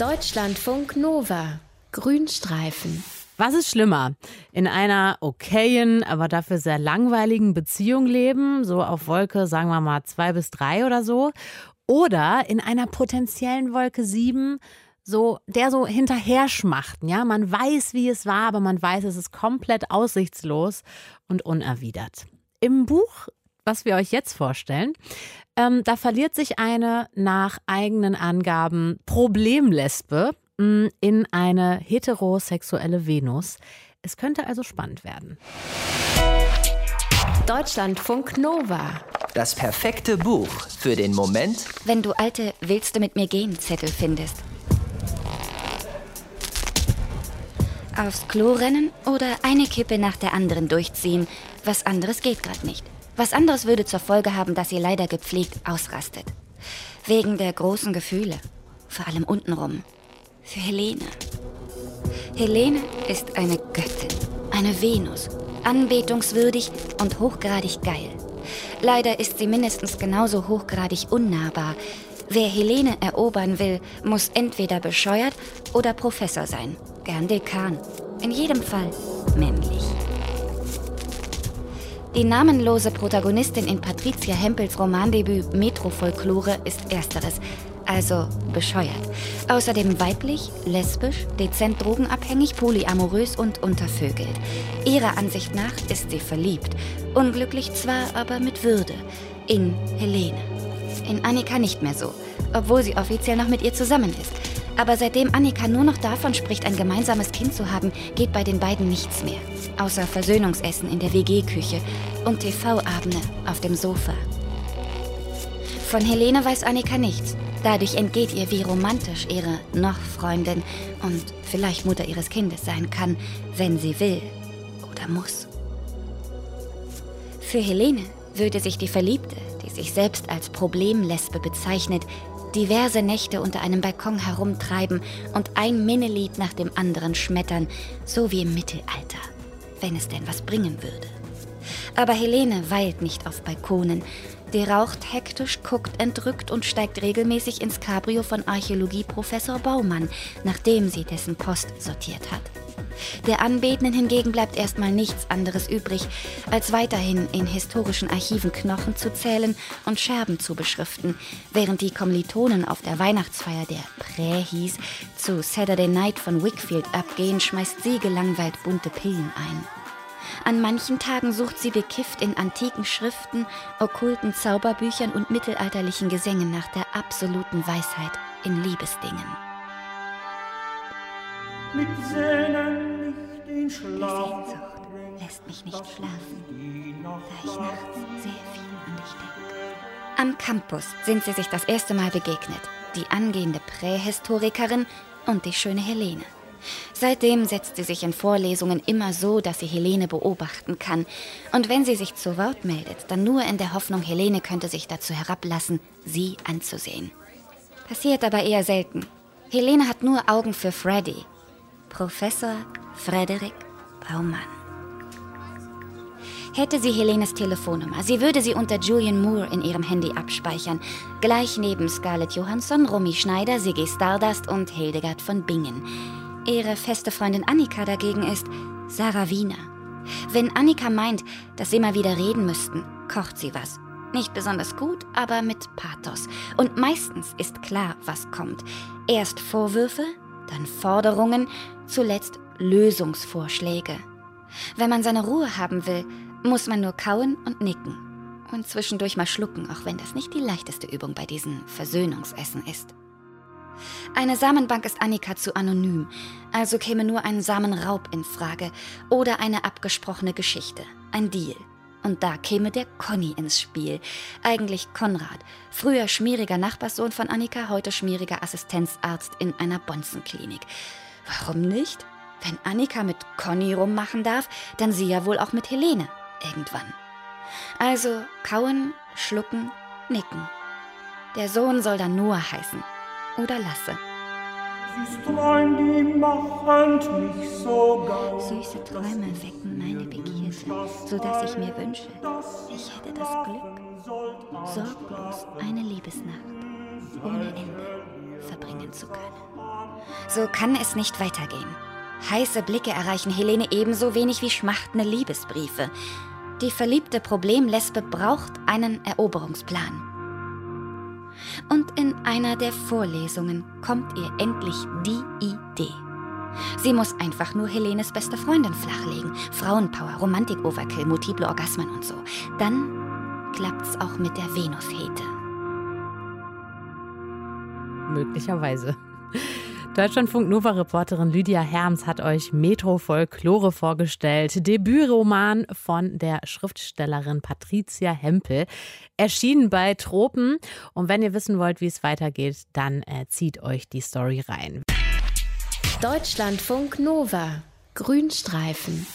Deutschlandfunk Nova. Grünstreifen. Was ist schlimmer? In einer okayen, aber dafür sehr langweiligen Beziehung leben, so auf Wolke, sagen wir mal, zwei bis drei oder so? Oder in einer potenziellen Wolke sieben, so, der so hinterher schmachten, ja? Man weiß, wie es war, aber man weiß, es ist komplett aussichtslos und unerwidert. Im Buch was wir euch jetzt vorstellen, ähm, da verliert sich eine nach eigenen Angaben Problemlesbe mm, in eine heterosexuelle Venus. Es könnte also spannend werden. Deutschlandfunk Nova. Das perfekte Buch für den Moment, wenn du alte Willst du mit mir gehen Zettel findest. Aufs Klo rennen oder eine Kippe nach der anderen durchziehen. Was anderes geht gerade nicht. Was anderes würde zur Folge haben, dass ihr leider gepflegt ausrastet. Wegen der großen Gefühle. Vor allem untenrum. Für Helene. Helene ist eine Göttin. Eine Venus. Anbetungswürdig und hochgradig geil. Leider ist sie mindestens genauso hochgradig unnahbar. Wer Helene erobern will, muss entweder bescheuert oder Professor sein. Gern Dekan. In jedem Fall männlich. Die namenlose Protagonistin in Patricia Hempels Romandebüt Metrofolklore ist ersteres, also bescheuert. Außerdem weiblich, lesbisch, dezent drogenabhängig, polyamorös und untervögelt. Ihrer Ansicht nach ist sie verliebt. Unglücklich zwar, aber mit Würde. In Helene. In Annika nicht mehr so, obwohl sie offiziell noch mit ihr zusammen ist. Aber seitdem Annika nur noch davon spricht, ein gemeinsames Kind zu haben, geht bei den beiden nichts mehr. Außer Versöhnungsessen in der WG-Küche und TV-Abende auf dem Sofa. Von Helene weiß Annika nichts. Dadurch entgeht ihr, wie romantisch ihre noch Freundin und vielleicht Mutter ihres Kindes sein kann, wenn sie will oder muss. Für Helene würde sich die Verliebte, die sich selbst als Problemlesbe bezeichnet, diverse Nächte unter einem Balkon herumtreiben und ein Minnelied nach dem anderen schmettern, so wie im Mittelalter, wenn es denn was bringen würde. Aber Helene weilt nicht auf Balkonen. Die raucht hektisch, guckt entrückt und steigt regelmäßig ins Cabrio von Archäologieprofessor Baumann, nachdem sie dessen Post sortiert hat. Der Anbetenden hingegen bleibt erstmal nichts anderes übrig, als weiterhin in historischen Archiven Knochen zu zählen und Scherben zu beschriften, während die Kommilitonen auf der Weihnachtsfeier, der Prä hieß, zu Saturday Night von Wickfield abgehen, schmeißt sie gelangweilt bunte Pillen ein. An manchen Tagen sucht sie bekifft in antiken Schriften, okkulten Zauberbüchern und mittelalterlichen Gesängen nach der absoluten Weisheit in Liebesdingen. Mit Sehnen nicht in Schlaf. Die Sehnsucht lässt mich nicht schlafen, da ich nachts sehr viel an dich denke. Am Campus sind sie sich das erste Mal begegnet, die angehende Prähistorikerin und die schöne Helene. Seitdem setzt sie sich in Vorlesungen immer so, dass sie Helene beobachten kann. Und wenn sie sich zu Wort meldet, dann nur in der Hoffnung, Helene könnte sich dazu herablassen, sie anzusehen. Passiert aber eher selten. Helene hat nur Augen für Freddy. Professor Frederik Baumann. Hätte sie Helenes Telefonnummer, sie würde sie unter Julian Moore in ihrem Handy abspeichern. Gleich neben Scarlett Johansson, Romy Schneider, Siggy Stardust und Hildegard von Bingen. Ihre feste Freundin Annika dagegen ist Sarah Wiener. Wenn Annika meint, dass sie mal wieder reden müssten, kocht sie was. Nicht besonders gut, aber mit Pathos. Und meistens ist klar, was kommt. Erst Vorwürfe, dann Forderungen, zuletzt Lösungsvorschläge. Wenn man seine Ruhe haben will, muss man nur kauen und nicken. Und zwischendurch mal schlucken, auch wenn das nicht die leichteste Übung bei diesen Versöhnungsessen ist. Eine Samenbank ist Annika zu anonym, also käme nur ein Samenraub in Frage oder eine abgesprochene Geschichte, ein Deal. Und da käme der Conny ins Spiel. Eigentlich Konrad. Früher schmieriger Nachbarssohn von Annika, heute schmieriger Assistenzarzt in einer Bonzenklinik. Warum nicht? Wenn Annika mit Conny rummachen darf, dann sie ja wohl auch mit Helene. Irgendwann. Also kauen, schlucken, nicken. Der Sohn soll dann Noah heißen oder lasse. Süße Träume wecken meine Begierde, so dass ich mir wünsche, ich hätte das Glück. Sorglos eine Liebesnacht ohne Ende. verbringen zu können. So kann es nicht weitergehen. Heiße Blicke erreichen Helene ebenso wenig wie schmachtende Liebesbriefe. Die verliebte Problemlesbe braucht einen Eroberungsplan. Und in einer der Vorlesungen kommt ihr endlich die Idee. Sie muss einfach nur Helenes beste Freundin flachlegen. Frauenpower, Romantik-Overkill, multiple Orgasmen und so. Dann klappt's auch mit der Venushete. Möglicherweise. Deutschlandfunk Nova-Reporterin Lydia Herms hat euch Metro Folklore vorgestellt. Debütroman von der Schriftstellerin Patricia Hempel. Erschienen bei Tropen. Und wenn ihr wissen wollt, wie es weitergeht, dann äh, zieht euch die Story rein. Deutschlandfunk Nova. Grünstreifen.